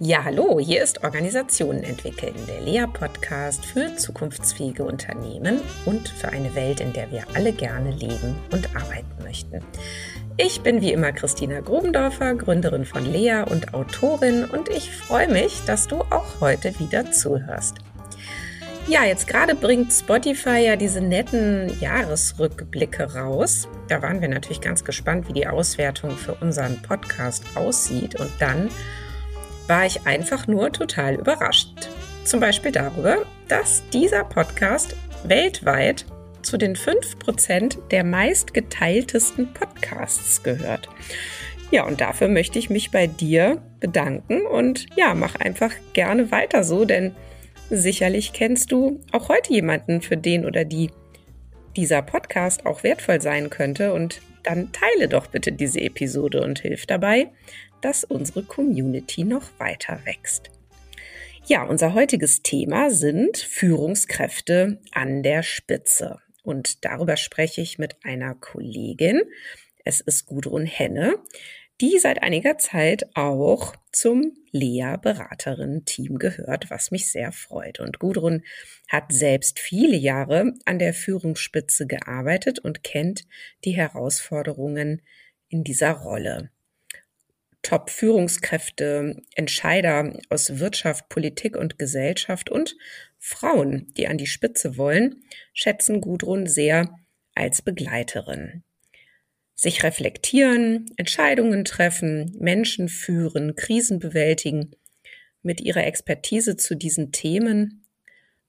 Ja, hallo, hier ist Organisationen entwickeln, der Lea-Podcast für zukunftsfähige Unternehmen und für eine Welt, in der wir alle gerne leben und arbeiten möchten. Ich bin wie immer Christina Grubendorfer, Gründerin von Lea und Autorin und ich freue mich, dass du auch heute wieder zuhörst. Ja, jetzt gerade bringt Spotify ja diese netten Jahresrückblicke raus. Da waren wir natürlich ganz gespannt, wie die Auswertung für unseren Podcast aussieht und dann war ich einfach nur total überrascht. Zum Beispiel darüber, dass dieser Podcast weltweit zu den 5% der meistgeteiltesten Podcasts gehört. Ja, und dafür möchte ich mich bei dir bedanken und ja, mach einfach gerne weiter so, denn sicherlich kennst du auch heute jemanden, für den oder die dieser Podcast auch wertvoll sein könnte und dann teile doch bitte diese Episode und hilf dabei, dass unsere Community noch weiter wächst. Ja, unser heutiges Thema sind Führungskräfte an der Spitze. Und darüber spreche ich mit einer Kollegin. Es ist Gudrun Henne, die seit einiger Zeit auch zum Lea-Beraterinnen-Team gehört, was mich sehr freut. Und Gudrun hat selbst viele Jahre an der Führungsspitze gearbeitet und kennt die Herausforderungen in dieser Rolle. Top-Führungskräfte, Entscheider aus Wirtschaft, Politik und Gesellschaft und Frauen, die an die Spitze wollen, schätzen Gudrun sehr als Begleiterin. Sich reflektieren, Entscheidungen treffen, Menschen führen, Krisen bewältigen. Mit ihrer Expertise zu diesen Themen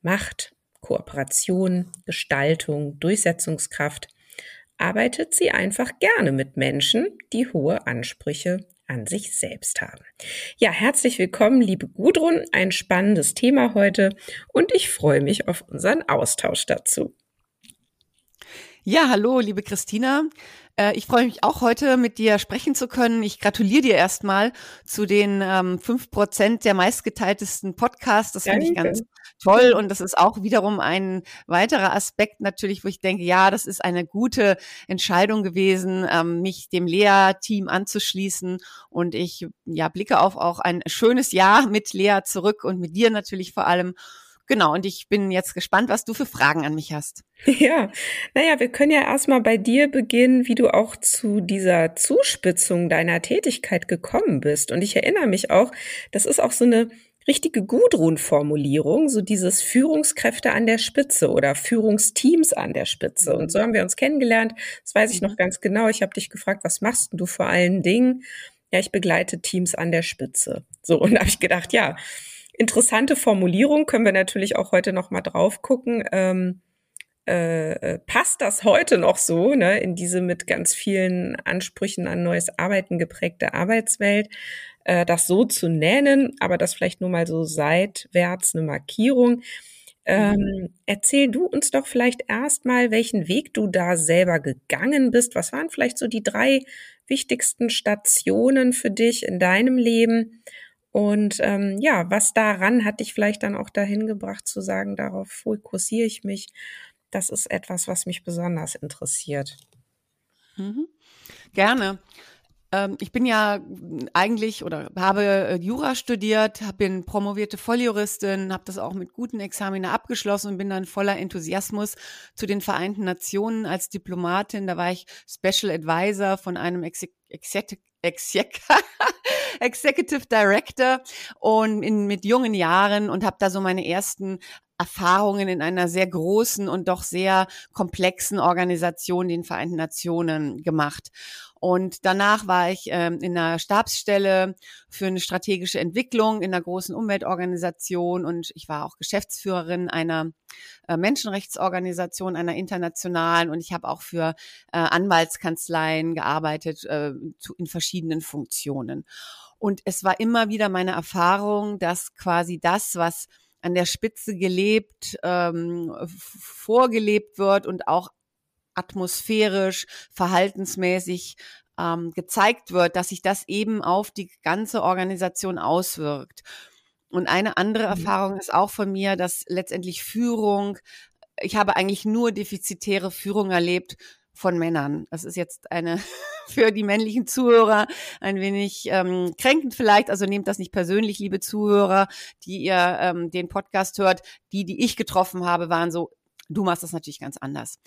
Macht, Kooperation, Gestaltung, Durchsetzungskraft arbeitet sie einfach gerne mit Menschen, die hohe Ansprüche an sich selbst haben. Ja, herzlich willkommen, liebe Gudrun. Ein spannendes Thema heute und ich freue mich auf unseren Austausch dazu. Ja, hallo, liebe Christina. Äh, ich freue mich auch heute mit dir sprechen zu können. Ich gratuliere dir erstmal zu den ähm, fünf Prozent der meistgeteiltesten Podcasts. Das finde ich ganz toll. Und das ist auch wiederum ein weiterer Aspekt natürlich, wo ich denke, ja, das ist eine gute Entscheidung gewesen, ähm, mich dem Lea-Team anzuschließen. Und ich ja, blicke auf auch ein schönes Jahr mit Lea zurück und mit dir natürlich vor allem. Genau, und ich bin jetzt gespannt, was du für Fragen an mich hast. Ja, naja, wir können ja erstmal bei dir beginnen, wie du auch zu dieser Zuspitzung deiner Tätigkeit gekommen bist. Und ich erinnere mich auch, das ist auch so eine richtige Gudrun-Formulierung, so dieses Führungskräfte an der Spitze oder Führungsteams an der Spitze. Und so haben wir uns kennengelernt. Das weiß ich noch mhm. ganz genau. Ich habe dich gefragt, was machst du vor allen Dingen? Ja, ich begleite Teams an der Spitze. So, und da habe ich gedacht, ja, Interessante Formulierung, können wir natürlich auch heute noch mal drauf gucken. Ähm, äh, äh, passt das heute noch so, ne, in diese mit ganz vielen Ansprüchen an neues Arbeiten geprägte Arbeitswelt, äh, das so zu nennen, aber das vielleicht nur mal so seitwärts eine Markierung. Ähm, erzähl du uns doch vielleicht erstmal, welchen Weg du da selber gegangen bist. Was waren vielleicht so die drei wichtigsten Stationen für dich in deinem Leben? Und ähm, ja, was daran hat dich vielleicht dann auch dahin gebracht zu sagen, darauf fokussiere ich mich. Das ist etwas, was mich besonders interessiert. Mhm. Gerne. Ähm, ich bin ja eigentlich oder habe äh, Jura studiert, bin promovierte Volljuristin, habe das auch mit guten Examina abgeschlossen und bin dann voller Enthusiasmus zu den Vereinten Nationen als Diplomatin. Da war ich Special Advisor von einem Executive Executive Director und in, mit jungen Jahren und habe da so meine ersten Erfahrungen in einer sehr großen und doch sehr komplexen Organisation, den Vereinten Nationen, gemacht. Und danach war ich ähm, in einer Stabsstelle für eine strategische Entwicklung in einer großen Umweltorganisation und ich war auch Geschäftsführerin einer äh, Menschenrechtsorganisation, einer internationalen und ich habe auch für äh, Anwaltskanzleien gearbeitet äh, zu, in verschiedenen Funktionen. Und es war immer wieder meine Erfahrung, dass quasi das, was an der Spitze gelebt, ähm, vorgelebt wird und auch atmosphärisch, verhaltensmäßig ähm, gezeigt wird, dass sich das eben auf die ganze Organisation auswirkt. Und eine andere mhm. Erfahrung ist auch von mir, dass letztendlich Führung, ich habe eigentlich nur defizitäre Führung erlebt von Männern. Das ist jetzt eine für die männlichen Zuhörer ein wenig ähm, kränkend vielleicht. Also nehmt das nicht persönlich, liebe Zuhörer, die ihr ähm, den Podcast hört. Die, die ich getroffen habe, waren so Du machst das natürlich ganz anders.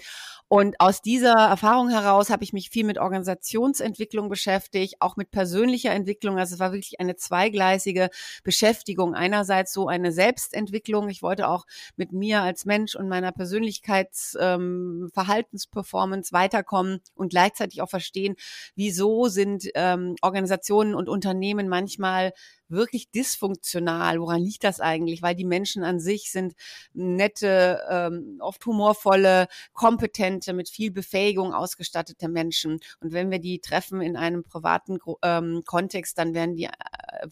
Und aus dieser Erfahrung heraus habe ich mich viel mit Organisationsentwicklung beschäftigt, auch mit persönlicher Entwicklung. Also es war wirklich eine zweigleisige Beschäftigung. Einerseits so eine Selbstentwicklung. Ich wollte auch mit mir als Mensch und meiner Persönlichkeitsverhaltensperformance ähm, weiterkommen und gleichzeitig auch verstehen, wieso sind ähm, Organisationen und Unternehmen manchmal wirklich dysfunktional. Woran liegt das eigentlich? Weil die Menschen an sich sind nette, ähm, oft humorvolle, kompetente, mit viel Befähigung ausgestattete Menschen. Und wenn wir die treffen in einem privaten ähm, Kontext, dann werden die, äh,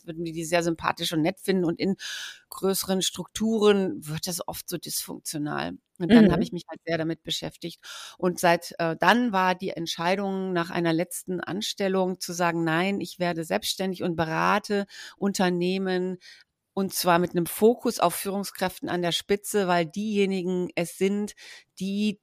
würden wir die sehr sympathisch und nett finden. Und in größeren Strukturen wird das oft so dysfunktional. Und dann mhm. habe ich mich halt sehr damit beschäftigt. Und seit äh, dann war die Entscheidung nach einer letzten Anstellung zu sagen, nein, ich werde selbstständig und berate Unternehmen und zwar mit einem Fokus auf Führungskräften an der Spitze, weil diejenigen es sind, die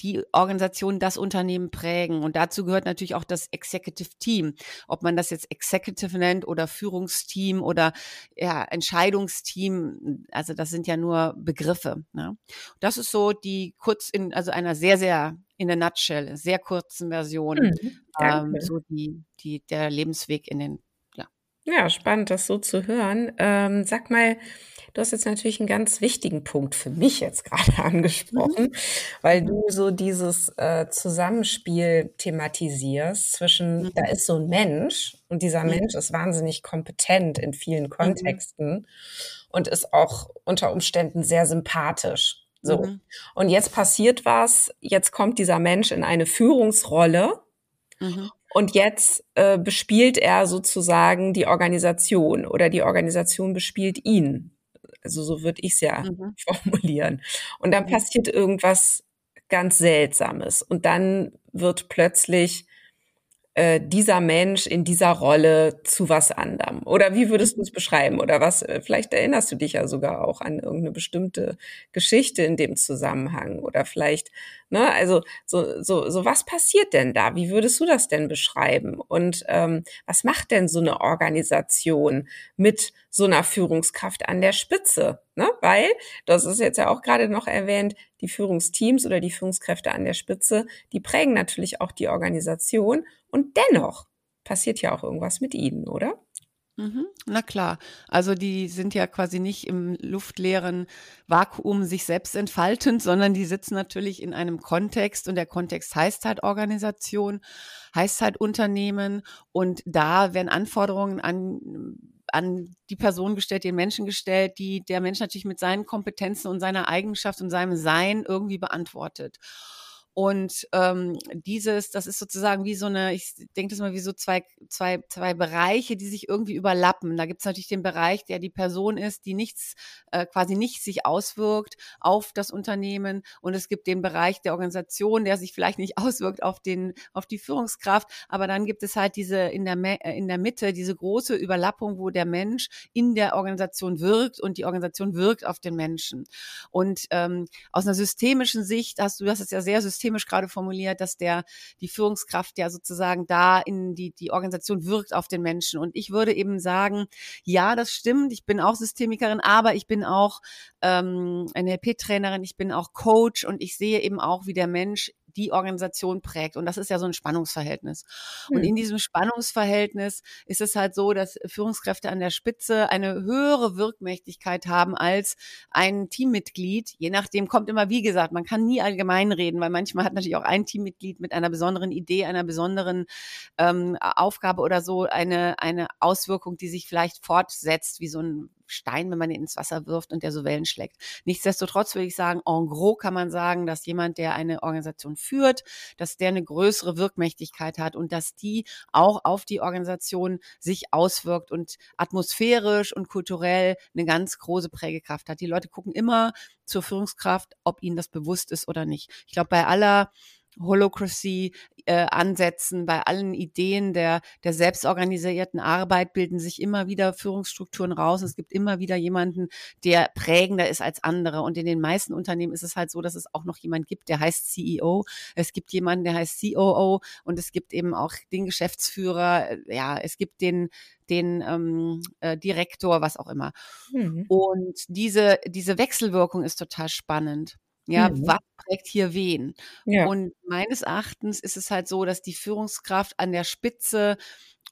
die Organisation, das Unternehmen prägen. Und dazu gehört natürlich auch das Executive Team. Ob man das jetzt Executive nennt oder Führungsteam oder ja, Entscheidungsteam, also das sind ja nur Begriffe. Ne? Das ist so die kurz in, also einer sehr, sehr in der Nutshell, sehr kurzen Version, mhm, ähm, so die, die, der Lebensweg in den, ja. Spannend, das so zu hören. Ähm, sag mal, Du hast jetzt natürlich einen ganz wichtigen Punkt für mich jetzt gerade angesprochen, mhm. weil du so dieses äh, Zusammenspiel thematisierst zwischen, mhm. da ist so ein Mensch und dieser mhm. Mensch ist wahnsinnig kompetent in vielen mhm. Kontexten und ist auch unter Umständen sehr sympathisch. So. Mhm. Und jetzt passiert was, jetzt kommt dieser Mensch in eine Führungsrolle. Mhm. Und jetzt äh, bespielt er sozusagen die Organisation oder die Organisation bespielt ihn. Also so würde ich es ja mhm. formulieren. Und dann passiert irgendwas ganz Seltsames. Und dann wird plötzlich äh, dieser Mensch in dieser Rolle zu was anderem? Oder wie würdest du es beschreiben? Oder was, äh, vielleicht erinnerst du dich ja sogar auch an irgendeine bestimmte Geschichte in dem Zusammenhang. Oder vielleicht, ne, also so, so, so was passiert denn da? Wie würdest du das denn beschreiben? Und ähm, was macht denn so eine Organisation mit so einer Führungskraft an der Spitze? Ne? Weil, das ist jetzt ja auch gerade noch erwähnt, die Führungsteams oder die Führungskräfte an der Spitze, die prägen natürlich auch die Organisation und dennoch passiert ja auch irgendwas mit ihnen, oder? Mhm, na klar. Also die sind ja quasi nicht im luftleeren Vakuum sich selbst entfaltend, sondern die sitzen natürlich in einem Kontext und der Kontext heißt halt Organisation, heißt halt Unternehmen und da werden Anforderungen an an die Person gestellt, den Menschen gestellt, die der Mensch natürlich mit seinen Kompetenzen und seiner Eigenschaft und seinem Sein irgendwie beantwortet. Und ähm, dieses, das ist sozusagen wie so eine, ich denke das mal wie so zwei, zwei, zwei Bereiche, die sich irgendwie überlappen. Da gibt es natürlich den Bereich, der die Person ist, die nichts, äh, quasi nicht sich auswirkt auf das Unternehmen. Und es gibt den Bereich der Organisation, der sich vielleicht nicht auswirkt auf den, auf die Führungskraft. Aber dann gibt es halt diese in der, äh, in der Mitte, diese große Überlappung, wo der Mensch in der Organisation wirkt und die Organisation wirkt auf den Menschen. Und ähm, aus einer systemischen Sicht hast du, das ist ja sehr systemisch systemisch gerade formuliert, dass der, die Führungskraft ja sozusagen da in die, die Organisation wirkt auf den Menschen. Und ich würde eben sagen, ja, das stimmt. Ich bin auch Systemikerin, aber ich bin auch ähm, NLP-Trainerin, ich bin auch Coach und ich sehe eben auch, wie der Mensch die Organisation prägt. Und das ist ja so ein Spannungsverhältnis. Und in hm. diesem Spannungsverhältnis ist es halt so, dass Führungskräfte an der Spitze eine höhere Wirkmächtigkeit haben als ein Teammitglied. Je nachdem kommt immer, wie gesagt, man kann nie allgemein reden, weil manchmal hat natürlich auch ein Teammitglied mit einer besonderen Idee, einer besonderen ähm, Aufgabe oder so eine, eine Auswirkung, die sich vielleicht fortsetzt, wie so ein Stein, wenn man ihn ins Wasser wirft und der so Wellen schlägt. Nichtsdestotrotz würde ich sagen, en gros kann man sagen, dass jemand, der eine Organisation führt, dass der eine größere Wirkmächtigkeit hat und dass die auch auf die Organisation sich auswirkt und atmosphärisch und kulturell eine ganz große Prägekraft hat. Die Leute gucken immer zur Führungskraft, ob ihnen das bewusst ist oder nicht. Ich glaube, bei aller Holocracy äh, ansetzen. Bei allen Ideen der, der selbstorganisierten Arbeit bilden sich immer wieder Führungsstrukturen raus. Es gibt immer wieder jemanden, der prägender ist als andere. Und in den meisten Unternehmen ist es halt so, dass es auch noch jemand gibt, der heißt CEO. Es gibt jemanden, der heißt COO und es gibt eben auch den Geschäftsführer. Ja, es gibt den den ähm, äh, Direktor, was auch immer. Mhm. Und diese, diese Wechselwirkung ist total spannend. Ja, mhm. was trägt hier wen? Ja. Und meines Erachtens ist es halt so, dass die Führungskraft an der Spitze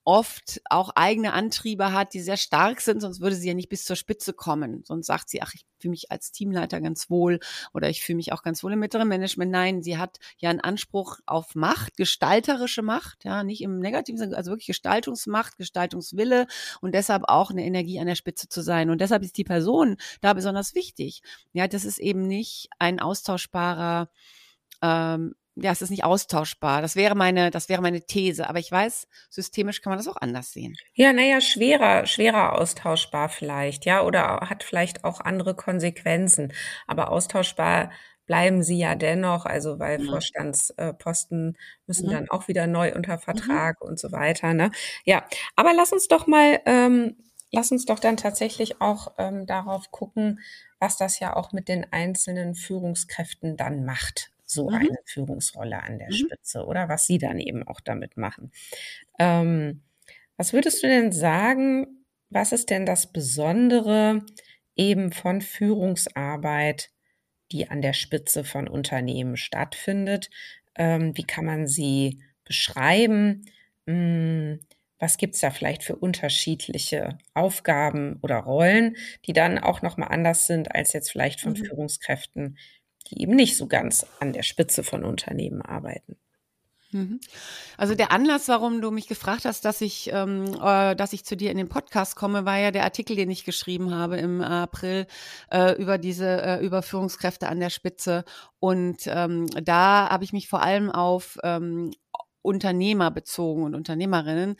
oft auch eigene Antriebe hat, die sehr stark sind, sonst würde sie ja nicht bis zur Spitze kommen. Sonst sagt sie, ach, ich fühle mich als Teamleiter ganz wohl oder ich fühle mich auch ganz wohl im mittleren Management. Nein, sie hat ja einen Anspruch auf Macht, gestalterische Macht, ja, nicht im negativen Sinne, also wirklich Gestaltungsmacht, Gestaltungswille und deshalb auch eine Energie an der Spitze zu sein. Und deshalb ist die Person da besonders wichtig. Ja, das ist eben nicht ein austauschbarer ähm, ja, es ist nicht austauschbar. Das wäre meine, das wäre meine These. Aber ich weiß, systemisch kann man das auch anders sehen. Ja, naja, schwerer, schwerer austauschbar vielleicht, ja, oder hat vielleicht auch andere Konsequenzen. Aber austauschbar bleiben sie ja dennoch, also weil ja. Vorstandsposten müssen mhm. dann auch wieder neu unter mhm. Vertrag mhm. und so weiter. Ne? Ja, aber lass uns doch mal, ähm, lass uns doch dann tatsächlich auch ähm, darauf gucken, was das ja auch mit den einzelnen Führungskräften dann macht so mhm. eine Führungsrolle an der mhm. Spitze oder was Sie dann eben auch damit machen. Ähm, was würdest du denn sagen, was ist denn das Besondere eben von Führungsarbeit, die an der Spitze von Unternehmen stattfindet? Ähm, wie kann man sie beschreiben? Hm, was gibt's da vielleicht für unterschiedliche Aufgaben oder Rollen, die dann auch nochmal anders sind als jetzt vielleicht von mhm. Führungskräften die eben nicht so ganz an der Spitze von Unternehmen arbeiten. Mhm. Also der Anlass, warum du mich gefragt hast, dass ich, ähm, äh, dass ich zu dir in den Podcast komme, war ja der Artikel, den ich geschrieben habe im April äh, über diese äh, Überführungskräfte an der Spitze. Und ähm, da habe ich mich vor allem auf ähm, Unternehmer bezogen und Unternehmerinnen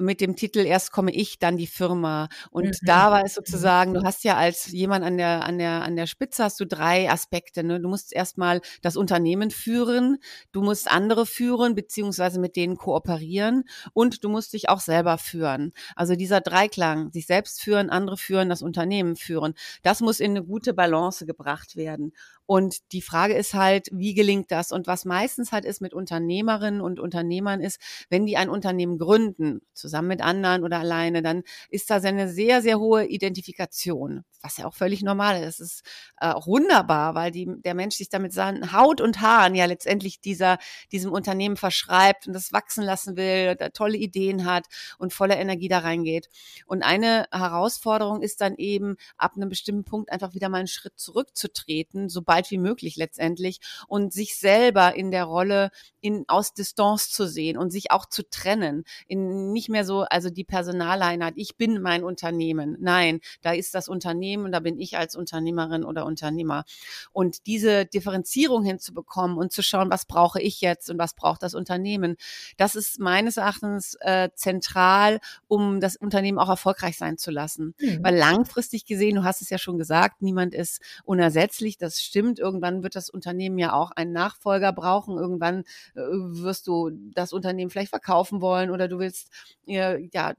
mit dem Titel Erst komme ich, dann die Firma. Und mhm. da war es sozusagen, du hast ja als jemand an der, an der, an der Spitze hast du drei Aspekte. Ne? Du musst erstmal das Unternehmen führen, du musst andere führen, beziehungsweise mit denen kooperieren und du musst dich auch selber führen. Also dieser Dreiklang, sich selbst führen, andere führen, das Unternehmen führen, das muss in eine gute Balance gebracht werden. Und die Frage ist halt, wie gelingt das? Und was meistens halt ist mit Unternehmerinnen und Unternehmern ist, wenn die ein Unternehmen gründen, zusammen mit anderen oder alleine, dann ist da eine sehr, sehr hohe Identifikation, was ja auch völlig normal ist. Es ist äh, auch wunderbar, weil die, der Mensch sich damit seinen Haut und Haaren ja letztendlich dieser, diesem Unternehmen verschreibt und das wachsen lassen will, tolle Ideen hat und voller Energie da reingeht. Und eine Herausforderung ist dann eben, ab einem bestimmten Punkt einfach wieder mal einen Schritt zurückzutreten, sobald weit wie möglich letztendlich und sich selber in der Rolle in, aus Distanz zu sehen und sich auch zu trennen. In nicht mehr so, also die Personaleinheit, ich bin mein Unternehmen. Nein, da ist das Unternehmen, da bin ich als Unternehmerin oder Unternehmer. Und diese Differenzierung hinzubekommen und zu schauen, was brauche ich jetzt und was braucht das Unternehmen, das ist meines Erachtens äh, zentral, um das Unternehmen auch erfolgreich sein zu lassen. Mhm. Weil langfristig gesehen, du hast es ja schon gesagt, niemand ist unersetzlich, das stimmt stimmt. Irgendwann wird das Unternehmen ja auch einen Nachfolger brauchen. Irgendwann äh, wirst du das Unternehmen vielleicht verkaufen wollen oder du willst äh, ja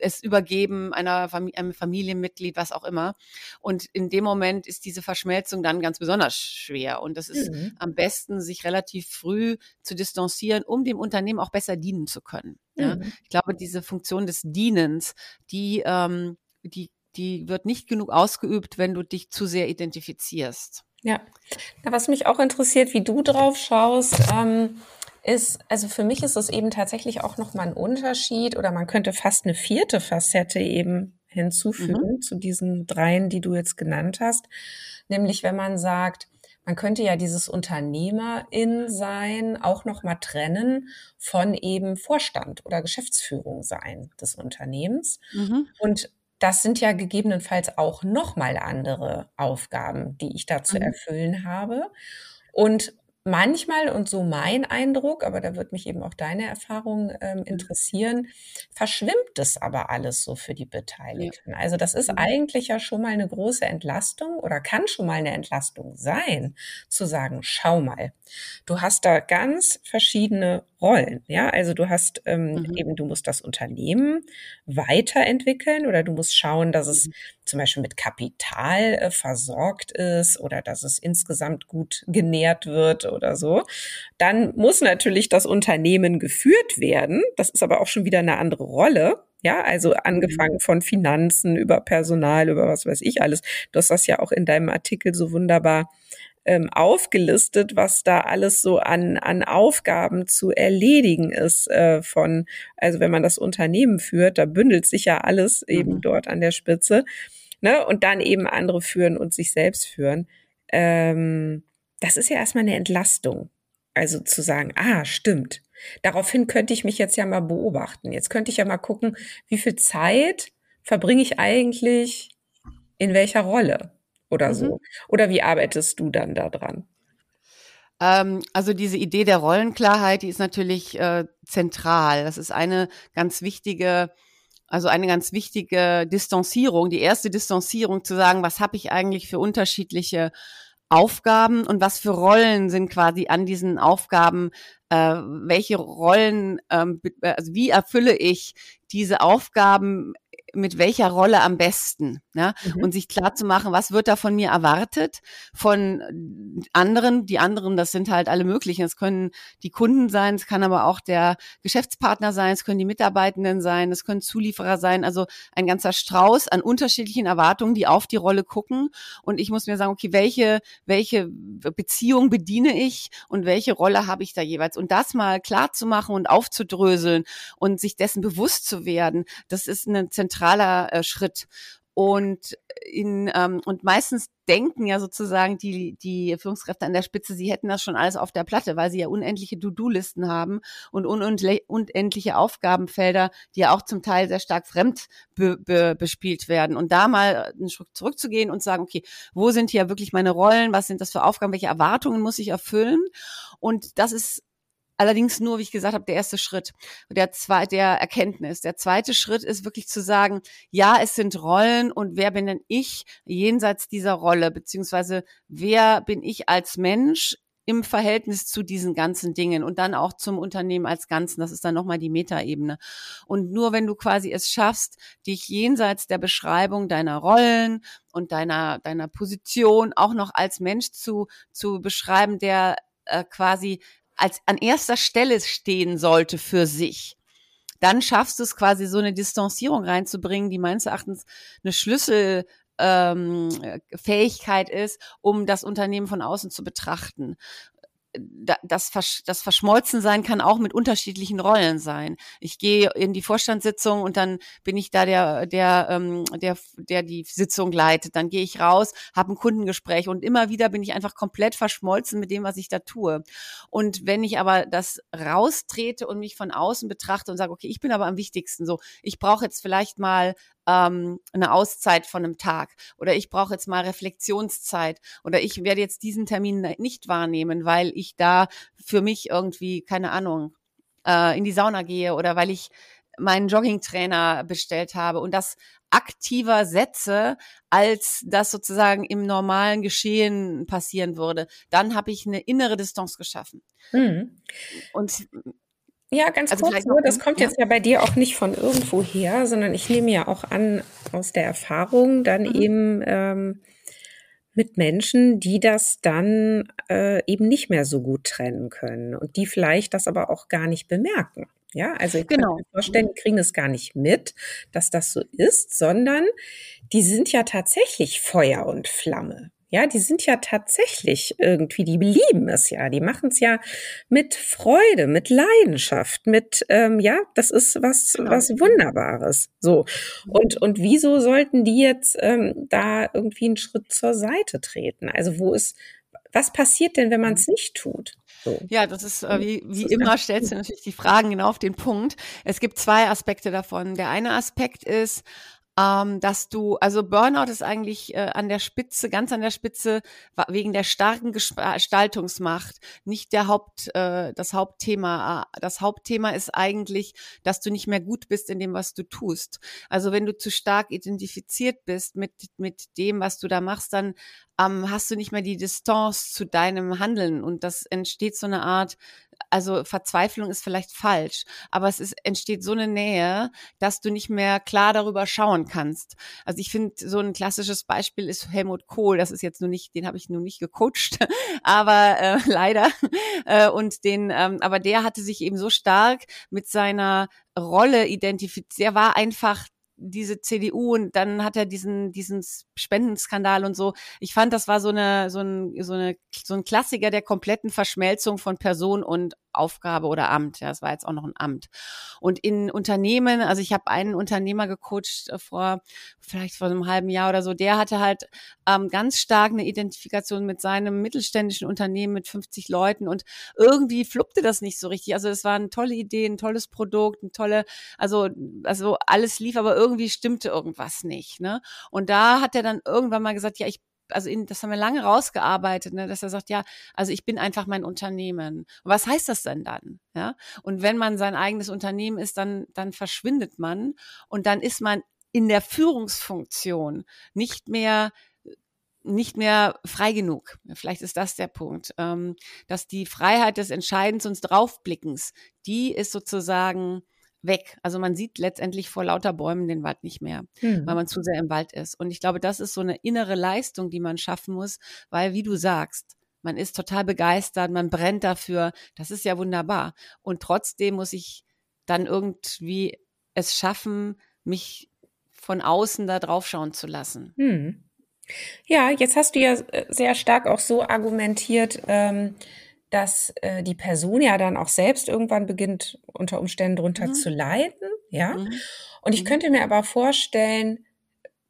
es übergeben einer Familie, einem Familienmitglied, was auch immer. Und in dem Moment ist diese Verschmelzung dann ganz besonders schwer. Und das ist mhm. am besten, sich relativ früh zu distanzieren, um dem Unternehmen auch besser dienen zu können. Mhm. Ja? Ich glaube, diese Funktion des Dienens, die, ähm, die, die wird nicht genug ausgeübt, wenn du dich zu sehr identifizierst. Ja, was mich auch interessiert, wie du drauf schaust, ähm, ist, also für mich ist es eben tatsächlich auch nochmal ein Unterschied oder man könnte fast eine vierte Facette eben hinzufügen mhm. zu diesen dreien, die du jetzt genannt hast. Nämlich, wenn man sagt, man könnte ja dieses Unternehmerin sein auch nochmal trennen von eben Vorstand oder Geschäftsführung sein des Unternehmens. Mhm. Und das sind ja gegebenenfalls auch nochmal andere Aufgaben, die ich da zu mhm. erfüllen habe. Und manchmal und so mein Eindruck, aber da wird mich eben auch deine Erfahrung ähm, mhm. interessieren, verschwimmt es aber alles so für die Beteiligten. Ja. Also das ist mhm. eigentlich ja schon mal eine große Entlastung oder kann schon mal eine Entlastung sein, zu sagen, schau mal, du hast da ganz verschiedene Rollen. Ja, also du hast ähm, mhm. eben, du musst das Unternehmen weiterentwickeln oder du musst schauen, dass es mhm. Zum Beispiel mit Kapital äh, versorgt ist oder dass es insgesamt gut genährt wird oder so. Dann muss natürlich das Unternehmen geführt werden. Das ist aber auch schon wieder eine andere Rolle. Ja, also angefangen mhm. von Finanzen über Personal, über was weiß ich alles. Du hast das ja auch in deinem Artikel so wunderbar ähm, aufgelistet, was da alles so an, an Aufgaben zu erledigen ist äh, von, also wenn man das Unternehmen führt, da bündelt sich ja alles eben mhm. dort an der Spitze. Ne? Und dann eben andere führen und sich selbst führen. Ähm, das ist ja erstmal eine Entlastung. Also zu sagen, ah, stimmt. Daraufhin könnte ich mich jetzt ja mal beobachten. Jetzt könnte ich ja mal gucken, wie viel Zeit verbringe ich eigentlich in welcher Rolle? oder mhm. so? Oder wie arbeitest du dann da dran? Ähm, also diese Idee der Rollenklarheit, die ist natürlich äh, zentral. Das ist eine ganz wichtige also eine ganz wichtige Distanzierung, die erste Distanzierung zu sagen, was habe ich eigentlich für unterschiedliche Aufgaben und was für Rollen sind quasi an diesen Aufgaben, äh, welche Rollen, ähm, also wie erfülle ich diese Aufgaben mit welcher Rolle am besten ne? Mhm. und sich klar zu machen, was wird da von mir erwartet von anderen. Die anderen, das sind halt alle möglichen. Es können die Kunden sein, es kann aber auch der Geschäftspartner sein, es können die Mitarbeitenden sein, es können Zulieferer sein. Also ein ganzer Strauß an unterschiedlichen Erwartungen, die auf die Rolle gucken. Und ich muss mir sagen, okay, welche welche Beziehung bediene ich und welche Rolle habe ich da jeweils? Und das mal klar zu machen und aufzudröseln und sich dessen bewusst zu werden, das ist zentrale zentraler äh, Schritt. Und in ähm, und meistens denken ja sozusagen die die Führungskräfte an der Spitze, sie hätten das schon alles auf der Platte, weil sie ja unendliche To-Do-Listen haben und unendliche Aufgabenfelder, die ja auch zum Teil sehr stark fremd be, be, bespielt werden. Und da mal einen Schritt zurückzugehen und sagen, okay, wo sind hier wirklich meine Rollen? Was sind das für Aufgaben? Welche Erwartungen muss ich erfüllen? Und das ist Allerdings nur, wie ich gesagt habe, der erste Schritt, der zweite, der Erkenntnis. Der zweite Schritt ist wirklich zu sagen, ja, es sind Rollen und wer bin denn ich jenseits dieser Rolle, beziehungsweise wer bin ich als Mensch im Verhältnis zu diesen ganzen Dingen und dann auch zum Unternehmen als Ganzen. Das ist dann nochmal die Metaebene. Und nur wenn du quasi es schaffst, dich jenseits der Beschreibung deiner Rollen und deiner, deiner Position auch noch als Mensch zu, zu beschreiben, der äh, quasi als an erster Stelle stehen sollte für sich, dann schaffst du es quasi so eine Distanzierung reinzubringen, die meines Erachtens eine Schlüssel ähm, Fähigkeit ist, um das Unternehmen von außen zu betrachten das, das Verschmolzensein kann auch mit unterschiedlichen Rollen sein. Ich gehe in die Vorstandssitzung und dann bin ich da der, der, ähm, der, der die Sitzung leitet. Dann gehe ich raus, habe ein Kundengespräch und immer wieder bin ich einfach komplett verschmolzen mit dem, was ich da tue. Und wenn ich aber das raustrete und mich von außen betrachte und sage, okay, ich bin aber am wichtigsten so, ich brauche jetzt vielleicht mal ähm, eine Auszeit von einem Tag oder ich brauche jetzt mal Reflexionszeit oder ich werde jetzt diesen Termin nicht wahrnehmen, weil ich da für mich irgendwie, keine Ahnung, äh, in die Sauna gehe oder weil ich meinen Joggingtrainer bestellt habe und das aktiver setze, als das sozusagen im normalen Geschehen passieren würde, dann habe ich eine innere Distanz geschaffen. Mhm. Und ja, ganz also kurz nur, das kommt ja. jetzt ja bei dir auch nicht von irgendwo her, sondern ich nehme ja auch an aus der Erfahrung dann mhm. eben ähm, mit Menschen, die das dann äh, eben nicht mehr so gut trennen können und die vielleicht das aber auch gar nicht bemerken. Ja, also ich genau. kann mir vorstellen, die kriegen es gar nicht mit, dass das so ist, sondern die sind ja tatsächlich Feuer und Flamme. Ja, die sind ja tatsächlich irgendwie, die lieben es ja, die machen es ja mit Freude, mit Leidenschaft, mit ähm, ja, das ist was genau. was Wunderbares. So und und wieso sollten die jetzt ähm, da irgendwie einen Schritt zur Seite treten? Also wo ist was passiert denn, wenn man es nicht tut? So. Ja, das ist äh, wie, wie ist immer stellst du natürlich die Fragen genau auf den Punkt. Es gibt zwei Aspekte davon. Der eine Aspekt ist, ähm, dass du, also Burnout ist eigentlich äh, an der Spitze, ganz an der Spitze, wegen der starken Gestaltungsmacht, nicht der Haupt, äh, das Hauptthema. Äh, das Hauptthema ist eigentlich, dass du nicht mehr gut bist in dem, was du tust. Also wenn du zu stark identifiziert bist mit, mit dem, was du da machst, dann ähm, hast du nicht mehr die Distanz zu deinem Handeln und das entsteht so eine Art also Verzweiflung ist vielleicht falsch, aber es ist, entsteht so eine Nähe, dass du nicht mehr klar darüber schauen kannst. Also ich finde, so ein klassisches Beispiel ist Helmut Kohl. Das ist jetzt nur nicht, den habe ich nur nicht gecoacht, aber äh, leider. Äh, und den, ähm, aber der hatte sich eben so stark mit seiner Rolle identifiziert. Er war einfach diese CDU und dann hat er diesen, diesen Spendenskandal und so. Ich fand, das war so eine, so ein, so eine, so ein Klassiker der kompletten Verschmelzung von Person und Aufgabe oder Amt. Ja, es war jetzt auch noch ein Amt. Und in Unternehmen, also ich habe einen Unternehmer gecoacht äh, vor vielleicht vor einem halben Jahr oder so, der hatte halt ähm, ganz stark eine Identifikation mit seinem mittelständischen Unternehmen mit 50 Leuten und irgendwie fluppte das nicht so richtig. Also es war eine tolle Idee, ein tolles Produkt, ein tolle, also also alles lief, aber irgendwie stimmte irgendwas nicht. Ne? Und da hat er dann irgendwann mal gesagt, ja, ich also in, das haben wir lange rausgearbeitet, ne, dass er sagt, ja, also ich bin einfach mein Unternehmen. Und was heißt das denn dann? Ja? Und wenn man sein eigenes Unternehmen ist, dann, dann verschwindet man und dann ist man in der Führungsfunktion nicht mehr nicht mehr frei genug. Vielleicht ist das der Punkt, ähm, dass die Freiheit des Entscheidens und Draufblickens, die ist sozusagen weg. Also man sieht letztendlich vor lauter Bäumen den Wald nicht mehr, mhm. weil man zu sehr im Wald ist. Und ich glaube, das ist so eine innere Leistung, die man schaffen muss, weil, wie du sagst, man ist total begeistert, man brennt dafür. Das ist ja wunderbar. Und trotzdem muss ich dann irgendwie es schaffen, mich von außen da drauf schauen zu lassen. Mhm. Ja, jetzt hast du ja äh, sehr stark auch so argumentiert, ähm, dass äh, die Person ja dann auch selbst irgendwann beginnt, unter Umständen drunter mhm. zu leiden, ja. Mhm. Und ich mhm. könnte mir aber vorstellen,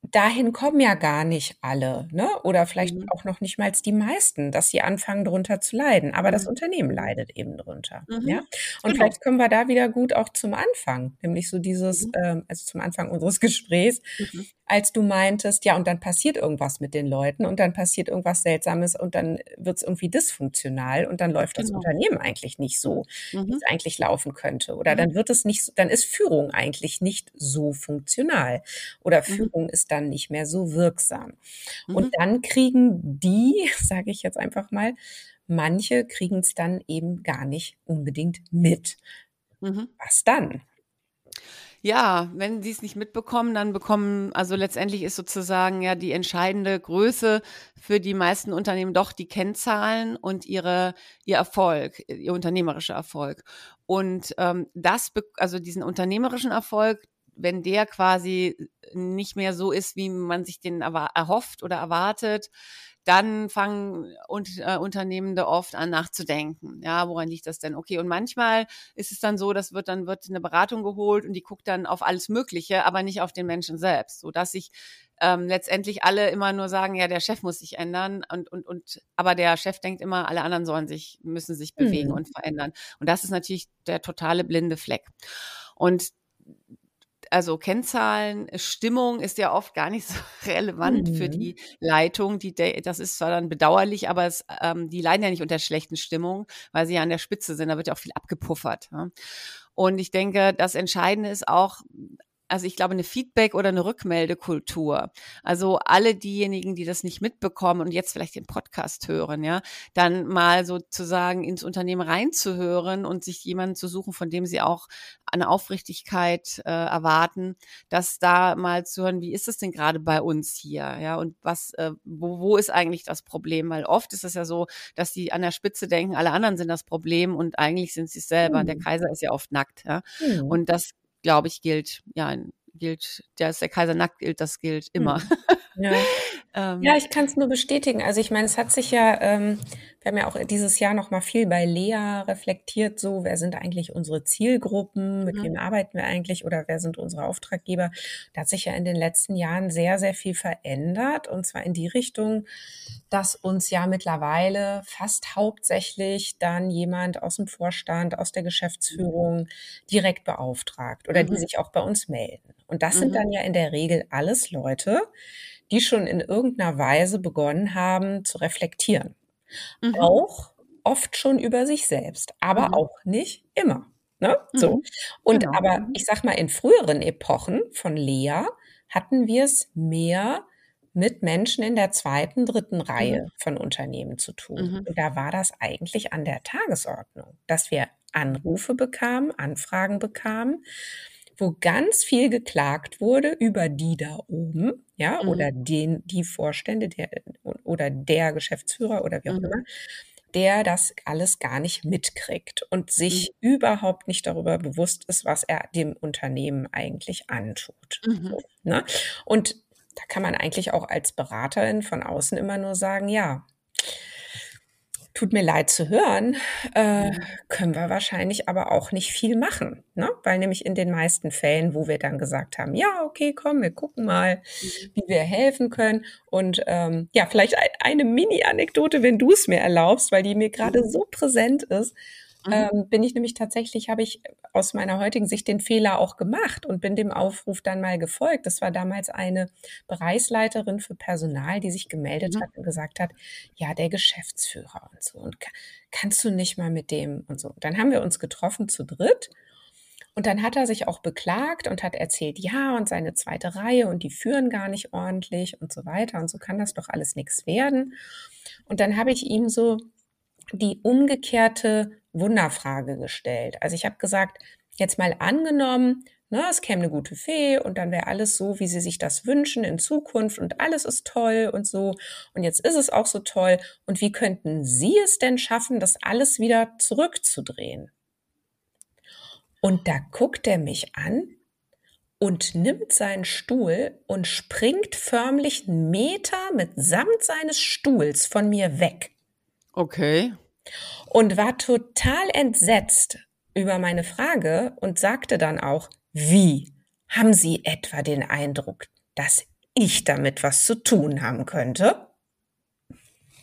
dahin kommen ja gar nicht alle, ne? Oder vielleicht mhm. auch noch nicht mal die meisten, dass sie anfangen, drunter zu leiden. Aber mhm. das Unternehmen leidet eben drunter. Mhm. Ja. Und genau. vielleicht kommen wir da wieder gut auch zum Anfang, nämlich so dieses, mhm. ähm, also zum Anfang unseres Gesprächs, mhm. Als du meintest, ja, und dann passiert irgendwas mit den Leuten und dann passiert irgendwas Seltsames und dann wird es irgendwie dysfunktional und dann läuft genau. das Unternehmen eigentlich nicht so, wie es mhm. eigentlich laufen könnte. Oder dann wird es nicht, dann ist Führung eigentlich nicht so funktional. Oder Führung ist dann nicht mehr so wirksam. Mhm. Und dann kriegen die, sage ich jetzt einfach mal, manche kriegen es dann eben gar nicht unbedingt mit. Mhm. Was dann? Ja, wenn sie es nicht mitbekommen, dann bekommen, also letztendlich ist sozusagen ja die entscheidende Größe für die meisten Unternehmen doch die Kennzahlen und ihre, ihr Erfolg, ihr unternehmerischer Erfolg. Und ähm, das, also diesen unternehmerischen Erfolg, wenn der quasi nicht mehr so ist, wie man sich den erhofft oder erwartet, dann fangen und, äh, Unternehmende oft an nachzudenken. Ja, woran liegt das denn? Okay, und manchmal ist es dann so, das wird dann wird eine Beratung geholt und die guckt dann auf alles Mögliche, aber nicht auf den Menschen selbst, so dass sich ähm, letztendlich alle immer nur sagen, ja, der Chef muss sich ändern und und und, aber der Chef denkt immer, alle anderen sollen sich müssen sich bewegen mhm. und verändern. Und das ist natürlich der totale blinde Fleck. Und also Kennzahlen, Stimmung ist ja oft gar nicht so relevant mhm. für die Leitung. Die, das ist zwar dann bedauerlich, aber es, ähm, die leiden ja nicht unter schlechten Stimmung, weil sie ja an der Spitze sind. Da wird ja auch viel abgepuffert. Ja. Und ich denke, das Entscheidende ist auch, also ich glaube, eine Feedback- oder eine Rückmeldekultur. Also alle diejenigen, die das nicht mitbekommen und jetzt vielleicht den Podcast hören, ja, dann mal sozusagen ins Unternehmen reinzuhören und sich jemanden zu suchen, von dem sie auch eine Aufrichtigkeit äh, erwarten, dass da mal zu hören, wie ist es denn gerade bei uns hier, ja, und was, äh, wo, wo ist eigentlich das Problem? Weil oft ist es ja so, dass die an der Spitze denken, alle anderen sind das Problem und eigentlich sind sie es selber. Mhm. Der Kaiser ist ja oft nackt, ja. Mhm. Und das glaube ich, gilt, ja, gilt, dass der Kaiser nackt gilt, das gilt immer. Mhm. Ja, ähm, ja ich kann es nur bestätigen. Also ich meine, es hat sich ja, ähm, wir haben ja auch dieses Jahr noch mal viel bei Lea reflektiert, so wer sind eigentlich unsere Zielgruppen, mit mhm. wem arbeiten wir eigentlich oder wer sind unsere Auftraggeber. Da hat sich ja in den letzten Jahren sehr, sehr viel verändert und zwar in die Richtung, dass uns ja mittlerweile fast hauptsächlich dann jemand aus dem Vorstand, aus der Geschäftsführung direkt beauftragt oder die mhm. sich auch bei uns melden. Und das mhm. sind dann ja in der Regel alles Leute, die schon in irgendeiner Weise begonnen haben zu reflektieren. Mhm. Auch oft schon über sich selbst, aber mhm. auch nicht immer. Ne? So. Mhm. Und genau. aber mhm. ich sag mal, in früheren Epochen von Lea hatten wir es mehr mit Menschen in der zweiten, dritten Reihe mhm. von Unternehmen zu tun. Mhm. Und da war das eigentlich an der Tagesordnung, dass wir Anrufe bekamen, Anfragen bekamen, wo ganz viel geklagt wurde über die da oben, ja, mhm. oder den, die Vorstände, der, oder der Geschäftsführer oder wie auch mhm. immer, der das alles gar nicht mitkriegt und sich mhm. überhaupt nicht darüber bewusst ist, was er dem Unternehmen eigentlich antut. Mhm. So, ne? Und da kann man eigentlich auch als Beraterin von außen immer nur sagen, ja, tut mir leid zu hören, äh, können wir wahrscheinlich aber auch nicht viel machen, ne? weil nämlich in den meisten Fällen, wo wir dann gesagt haben, ja, okay, komm, wir gucken mal, mhm. wie wir helfen können und ähm, ja, vielleicht eine Mini-Anekdote, wenn du es mir erlaubst, weil die mir gerade mhm. so präsent ist. Mhm. Ähm, bin ich nämlich tatsächlich, habe ich aus meiner heutigen Sicht den Fehler auch gemacht und bin dem Aufruf dann mal gefolgt. Das war damals eine Bereichsleiterin für Personal, die sich gemeldet mhm. hat und gesagt hat, ja, der Geschäftsführer und so. Und kannst du nicht mal mit dem und so. Dann haben wir uns getroffen zu dritt. Und dann hat er sich auch beklagt und hat erzählt, ja, und seine zweite Reihe und die führen gar nicht ordentlich und so weiter. Und so kann das doch alles nichts werden. Und dann habe ich ihm so die umgekehrte Wunderfrage gestellt. Also ich habe gesagt, jetzt mal angenommen, ne, es käme eine gute Fee und dann wäre alles so, wie sie sich das wünschen in Zukunft und alles ist toll und so. Und jetzt ist es auch so toll. Und wie könnten Sie es denn schaffen, das alles wieder zurückzudrehen? Und da guckt er mich an und nimmt seinen Stuhl und springt förmlich einen Meter mitsamt seines Stuhls von mir weg. Okay und war total entsetzt über meine Frage und sagte dann auch, wie? Haben Sie etwa den Eindruck, dass ich damit was zu tun haben könnte?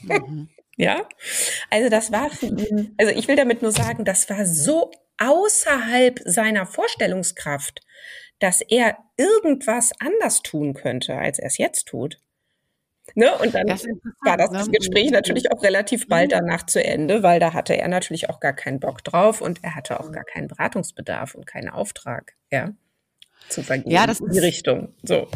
Mhm. ja, also das war für ihn, also ich will damit nur sagen, das war so außerhalb seiner Vorstellungskraft, dass er irgendwas anders tun könnte, als er es jetzt tut. Ne? Und dann das war das, ne? Gespräch natürlich auch relativ bald danach zu Ende, weil da hatte er natürlich auch gar keinen Bock drauf und er hatte auch gar keinen Beratungsbedarf und keinen Auftrag, ja, zu vergeben ja, das in die Richtung. So.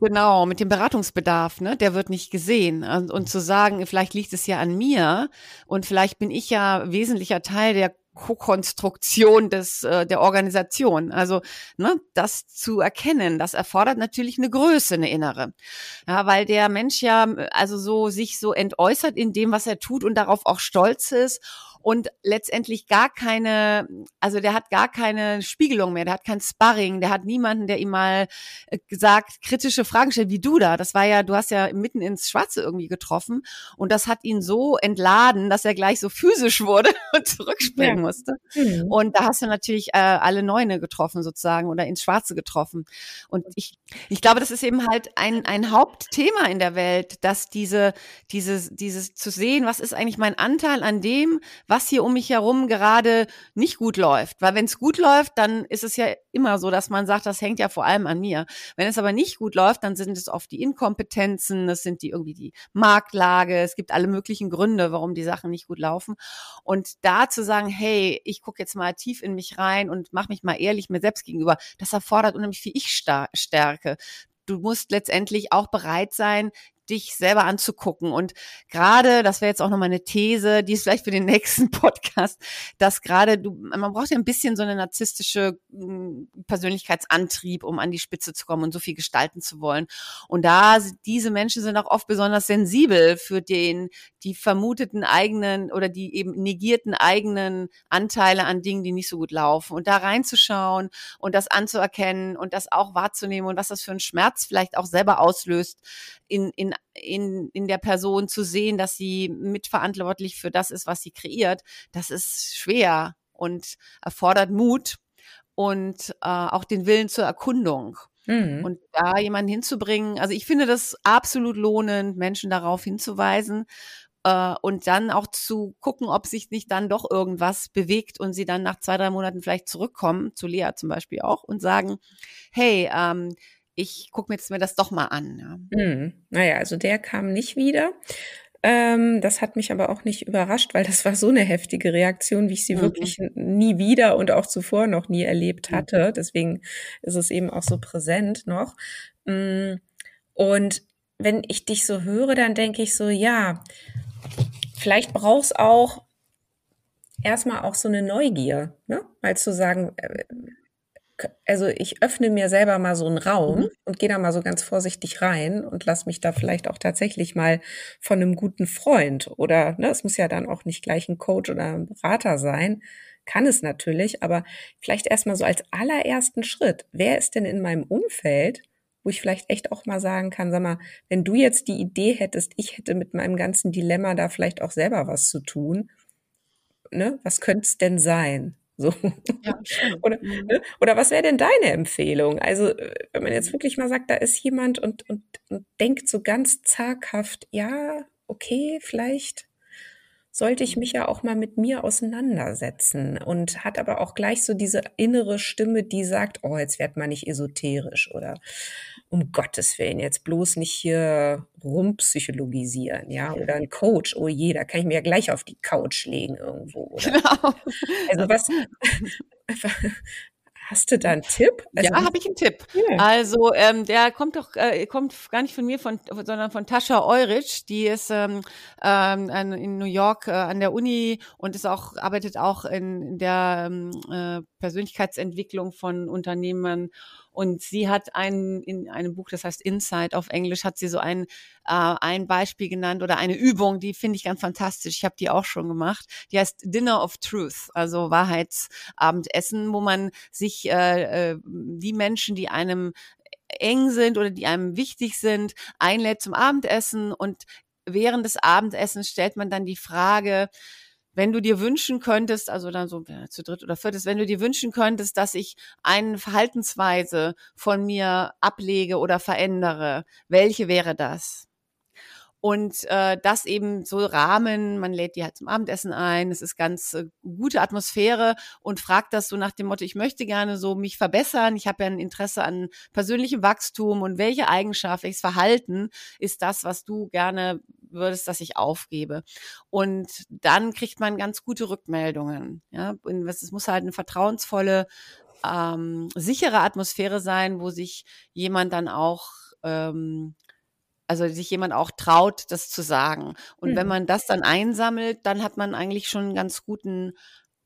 Genau, mit dem Beratungsbedarf, ne, der wird nicht gesehen. Und, und zu sagen, vielleicht liegt es ja an mir und vielleicht bin ich ja wesentlicher Teil der Co-Konstruktion des äh, der Organisation. Also ne, das zu erkennen, das erfordert natürlich eine Größe, eine innere, ja, weil der Mensch ja also so sich so entäußert in dem, was er tut und darauf auch stolz ist und letztendlich gar keine, also der hat gar keine Spiegelung mehr, der hat kein Sparring, der hat niemanden, der ihm mal äh, gesagt, kritische Fragen stellt, wie du da. Das war ja, du hast ja mitten ins Schwarze irgendwie getroffen und das hat ihn so entladen, dass er gleich so physisch wurde und zurückspringen ja. musste. Mhm. Und da hast du natürlich äh, alle Neune getroffen sozusagen oder ins Schwarze getroffen. Und ich, ich glaube, das ist eben halt ein, ein Hauptthema in der Welt, dass diese, dieses, dieses zu sehen, was ist eigentlich mein Anteil an dem, was hier um mich herum gerade nicht gut läuft. Weil wenn es gut läuft, dann ist es ja immer so, dass man sagt, das hängt ja vor allem an mir. Wenn es aber nicht gut läuft, dann sind es oft die Inkompetenzen, es sind die irgendwie die Marktlage, es gibt alle möglichen Gründe, warum die Sachen nicht gut laufen. Und da zu sagen, hey, ich gucke jetzt mal tief in mich rein und mache mich mal ehrlich mir selbst gegenüber, das erfordert unheimlich viel Ich-Stärke du musst letztendlich auch bereit sein, dich selber anzugucken. Und gerade, das wäre jetzt auch nochmal eine These, die ist vielleicht für den nächsten Podcast, dass gerade du, man braucht ja ein bisschen so eine narzisstische hm, Persönlichkeitsantrieb, um an die Spitze zu kommen und so viel gestalten zu wollen. Und da, diese Menschen sind auch oft besonders sensibel für den, die vermuteten eigenen oder die eben negierten eigenen Anteile an Dingen, die nicht so gut laufen. Und da reinzuschauen und das anzuerkennen und das auch wahrzunehmen und was das für einen Schmerz vielleicht auch selber auslöst, in, in, in, in der Person zu sehen, dass sie mitverantwortlich für das ist, was sie kreiert, das ist schwer und erfordert Mut und äh, auch den Willen zur Erkundung. Mhm. Und da jemanden hinzubringen, also ich finde das absolut lohnend, Menschen darauf hinzuweisen äh, und dann auch zu gucken, ob sich nicht dann doch irgendwas bewegt und sie dann nach zwei, drei Monaten vielleicht zurückkommen, zu Lea zum Beispiel auch, und sagen, hey, ähm, ich gucke mir jetzt mir das doch mal an. Ja. Hm. Naja, also der kam nicht wieder. Ähm, das hat mich aber auch nicht überrascht, weil das war so eine heftige Reaktion, wie ich sie mhm. wirklich nie wieder und auch zuvor noch nie erlebt hatte. Deswegen ist es eben auch so präsent noch. Mm, und wenn ich dich so höre, dann denke ich so, ja, vielleicht brauchst es auch erstmal auch so eine Neugier, ne? Mal zu sagen, äh, also ich öffne mir selber mal so einen Raum mhm. und gehe da mal so ganz vorsichtig rein und lass mich da vielleicht auch tatsächlich mal von einem guten Freund oder ne, es muss ja dann auch nicht gleich ein Coach oder ein Berater sein, kann es natürlich, aber vielleicht erstmal so als allerersten Schritt, wer ist denn in meinem Umfeld, wo ich vielleicht echt auch mal sagen kann, sag mal, wenn du jetzt die Idee hättest, ich hätte mit meinem ganzen Dilemma da vielleicht auch selber was zu tun, ne, was könnte es denn sein? So. Ja, oder, mhm. ne? oder was wäre denn deine Empfehlung? Also, äh, wenn man jetzt wirklich mal sagt, da ist jemand und, und, und denkt so ganz zaghaft, ja, okay, vielleicht sollte ich mich ja auch mal mit mir auseinandersetzen und hat aber auch gleich so diese innere Stimme, die sagt, oh, jetzt werd mal nicht esoterisch oder um Gottes Willen, jetzt bloß nicht hier rumpsychologisieren, ja, oder ein Coach, oh je, da kann ich mir ja gleich auf die Couch legen irgendwo. Oder? Genau. Also was, Hast du da einen Tipp? Also, ja, habe ich einen Tipp. Ja. Also ähm, der kommt doch, äh, kommt gar nicht von mir, von, sondern von Tascha Eurich. Die ist ähm, ähm, in New York äh, an der Uni und ist auch arbeitet auch in, in der ähm, äh, Persönlichkeitsentwicklung von Unternehmern und sie hat ein, in einem Buch, das heißt Insight auf Englisch, hat sie so ein, äh, ein Beispiel genannt oder eine Übung, die finde ich ganz fantastisch. Ich habe die auch schon gemacht. Die heißt Dinner of Truth, also Wahrheitsabendessen, wo man sich äh, äh, die Menschen, die einem eng sind oder die einem wichtig sind, einlädt zum Abendessen und während des Abendessens stellt man dann die Frage, wenn du dir wünschen könntest, also dann so ja, zu dritt oder viertes, wenn du dir wünschen könntest, dass ich eine Verhaltensweise von mir ablege oder verändere, welche wäre das? Und äh, das eben so Rahmen, man lädt die halt zum Abendessen ein, es ist ganz äh, gute Atmosphäre und fragt das so nach dem Motto, ich möchte gerne so mich verbessern, ich habe ja ein Interesse an persönlichem Wachstum und welche Eigenschaft, welches Verhalten ist das, was du gerne würdest, dass ich aufgebe. Und dann kriegt man ganz gute Rückmeldungen. Ja, und es muss halt eine vertrauensvolle, ähm, sichere Atmosphäre sein, wo sich jemand dann auch ähm, also sich jemand auch traut, das zu sagen. Und mhm. wenn man das dann einsammelt, dann hat man eigentlich schon einen ganz guten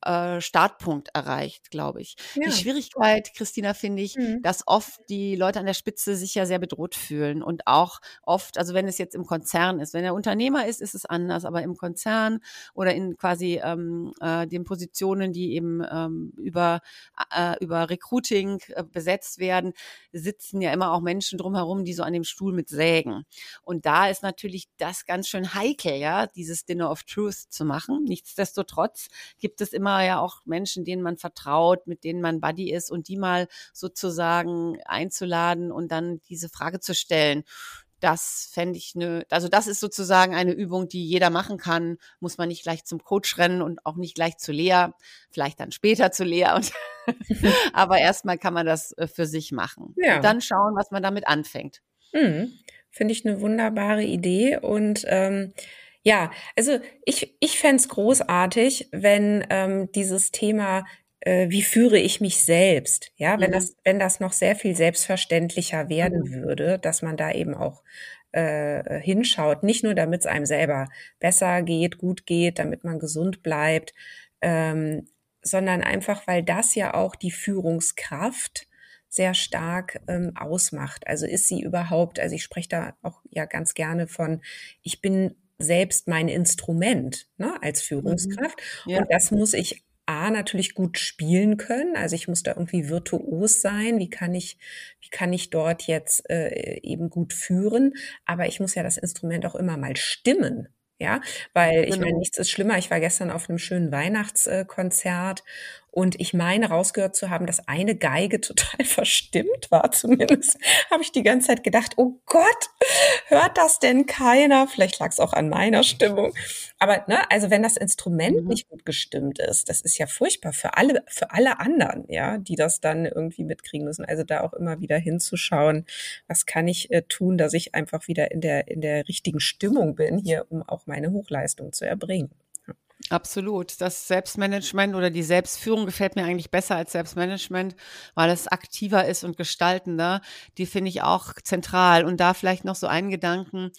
äh, Startpunkt erreicht, glaube ich. Ja. Die Schwierigkeit, Christina, finde ich, mhm. dass oft die Leute an der Spitze sich ja sehr bedroht fühlen und auch oft, also wenn es jetzt im Konzern ist, wenn er Unternehmer ist, ist es anders, aber im Konzern oder in quasi ähm, äh, den Positionen, die eben ähm, über äh, über Recruiting äh, besetzt werden, sitzen ja immer auch Menschen drumherum, die so an dem Stuhl mit sägen. Und da ist natürlich das ganz schön heikel, ja, dieses Dinner of Truth zu machen. Nichtsdestotrotz gibt es immer immer ja auch Menschen, denen man vertraut, mit denen man Buddy ist und die mal sozusagen einzuladen und dann diese Frage zu stellen. Das fände ich eine, also das ist sozusagen eine Übung, die jeder machen kann. Muss man nicht gleich zum Coach rennen und auch nicht gleich zu Lea, vielleicht dann später zu Lea. Und aber erstmal kann man das äh, für sich machen. Ja. Und dann schauen, was man damit anfängt. Mhm. Finde ich eine wunderbare Idee und ähm, ja, also ich, ich fände großartig, wenn ähm, dieses Thema äh, wie führe ich mich selbst? Ja, wenn mhm. das, wenn das noch sehr viel selbstverständlicher werden mhm. würde, dass man da eben auch äh, hinschaut, nicht nur damit es einem selber besser geht, gut geht, damit man gesund bleibt, ähm, sondern einfach, weil das ja auch die Führungskraft sehr stark ähm, ausmacht. Also ist sie überhaupt, also ich spreche da auch ja ganz gerne von, ich bin selbst mein Instrument ne, als Führungskraft. Mhm. Ja. Und das muss ich A natürlich gut spielen können. Also ich muss da irgendwie virtuos sein. Wie kann ich, wie kann ich dort jetzt äh, eben gut führen? Aber ich muss ja das Instrument auch immer mal stimmen. Ja, weil ich meine, genau. nichts ist schlimmer. Ich war gestern auf einem schönen Weihnachtskonzert Und ich meine rausgehört zu haben, dass eine Geige total verstimmt war. Zumindest habe ich die ganze Zeit gedacht, oh Gott, hört das denn keiner? Vielleicht lag es auch an meiner Stimmung. Aber ne, also wenn das Instrument mhm. nicht gut gestimmt ist, das ist ja furchtbar für alle, für alle anderen, ja, die das dann irgendwie mitkriegen müssen. Also da auch immer wieder hinzuschauen, was kann ich äh, tun, dass ich einfach wieder in der in der richtigen Stimmung bin hier, um auch meine Hochleistung zu erbringen. Absolut. Das Selbstmanagement oder die Selbstführung gefällt mir eigentlich besser als Selbstmanagement, weil es aktiver ist und gestaltender. Die finde ich auch zentral. Und da vielleicht noch so einen Gedanken.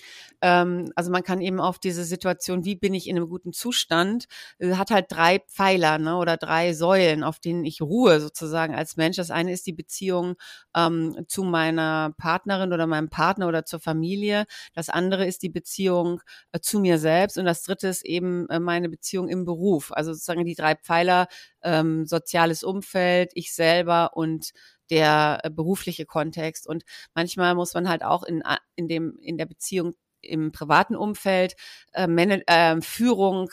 Ähm, also man kann eben auf diese Situation, wie bin ich in einem guten Zustand, äh, hat halt drei Pfeiler ne, oder drei Säulen, auf denen ich ruhe sozusagen als Mensch. Das eine ist die Beziehung ähm, zu meiner Partnerin oder meinem Partner oder zur Familie. Das andere ist die Beziehung äh, zu mir selbst. Und das dritte ist eben äh, meine Beziehung Beziehung im Beruf. Also sozusagen die drei Pfeiler, ähm, soziales Umfeld, ich selber und der äh, berufliche Kontext. Und manchmal muss man halt auch in, in dem, in der Beziehung im privaten Umfeld äh, äh, Führung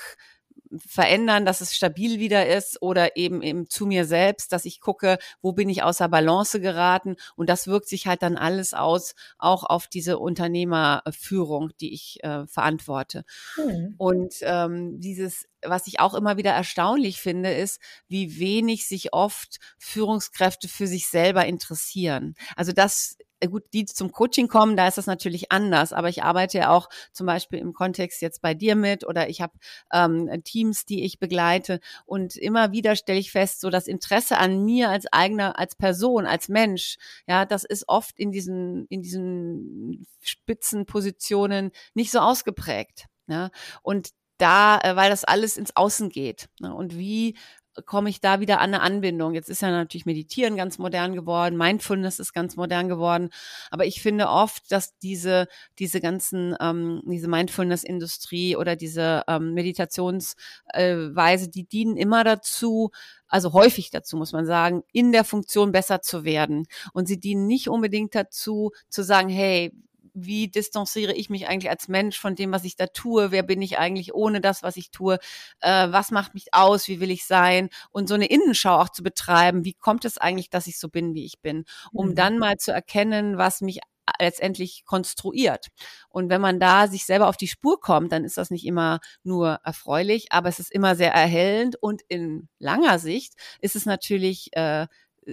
verändern, dass es stabil wieder ist oder eben eben zu mir selbst, dass ich gucke, wo bin ich außer Balance geraten und das wirkt sich halt dann alles aus, auch auf diese Unternehmerführung, die ich äh, verantworte. Mhm. Und ähm, dieses was ich auch immer wieder erstaunlich finde, ist, wie wenig sich oft Führungskräfte für sich selber interessieren. Also das gut, die zum Coaching kommen, da ist das natürlich anders, aber ich arbeite ja auch zum Beispiel im Kontext jetzt bei dir mit oder ich habe ähm, Teams, die ich begleite und immer wieder stelle ich fest, so das Interesse an mir als eigener, als Person, als Mensch, ja, das ist oft in diesen, in diesen Spitzenpositionen nicht so ausgeprägt. Ja, und da, äh, weil das alles ins Außen geht. Ne? Und wie komme ich da wieder an eine Anbindung. Jetzt ist ja natürlich Meditieren ganz modern geworden, Mindfulness ist ganz modern geworden, aber ich finde oft, dass diese diese ganzen ähm, diese Mindfulness-Industrie oder diese ähm, Meditationsweise, äh, die dienen immer dazu, also häufig dazu, muss man sagen, in der Funktion besser zu werden. Und sie dienen nicht unbedingt dazu, zu sagen, hey, wie distanziere ich mich eigentlich als Mensch von dem, was ich da tue? Wer bin ich eigentlich ohne das, was ich tue? Äh, was macht mich aus? Wie will ich sein? Und so eine Innenschau auch zu betreiben. Wie kommt es eigentlich, dass ich so bin, wie ich bin? Um mhm. dann mal zu erkennen, was mich letztendlich konstruiert. Und wenn man da sich selber auf die Spur kommt, dann ist das nicht immer nur erfreulich, aber es ist immer sehr erhellend und in langer Sicht ist es natürlich äh,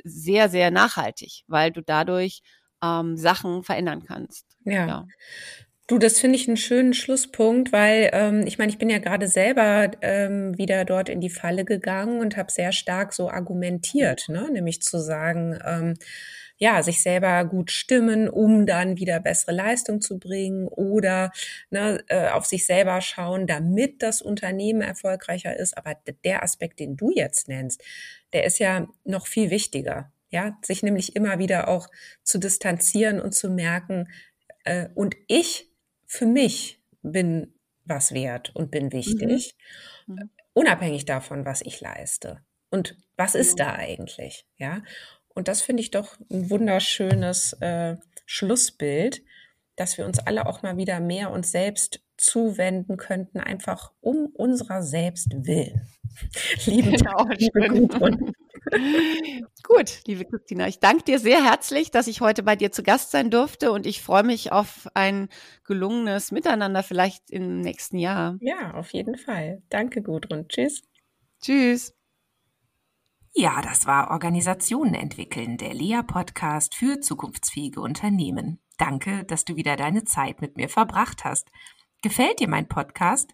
sehr, sehr nachhaltig, weil du dadurch ähm, Sachen verändern kannst. ja. ja. Du, das finde ich einen schönen Schlusspunkt, weil ähm, ich meine, ich bin ja gerade selber ähm, wieder dort in die Falle gegangen und habe sehr stark so argumentiert, ne? nämlich zu sagen, ähm, ja, sich selber gut stimmen, um dann wieder bessere Leistung zu bringen oder ne, äh, auf sich selber schauen, damit das Unternehmen erfolgreicher ist. Aber der Aspekt, den du jetzt nennst, der ist ja noch viel wichtiger. Ja, sich nämlich immer wieder auch zu distanzieren und zu merken, äh, und ich für mich bin was wert und bin wichtig, mhm. mhm. unabhängig davon, was ich leiste. Und was ist ja. da eigentlich? Ja, und das finde ich doch ein wunderschönes äh, Schlussbild, dass wir uns alle auch mal wieder mehr uns selbst zuwenden könnten, einfach um unserer selbst willen. Liebe, genau, liebe Gudrun. Gut, liebe Christina, ich danke dir sehr herzlich, dass ich heute bei dir zu Gast sein durfte und ich freue mich auf ein gelungenes Miteinander vielleicht im nächsten Jahr. Ja, auf jeden Fall. Danke, Gudrun. Tschüss. Tschüss. Ja, das war Organisationen entwickeln, der Lea-Podcast für zukunftsfähige Unternehmen. Danke, dass du wieder deine Zeit mit mir verbracht hast. Gefällt dir mein Podcast?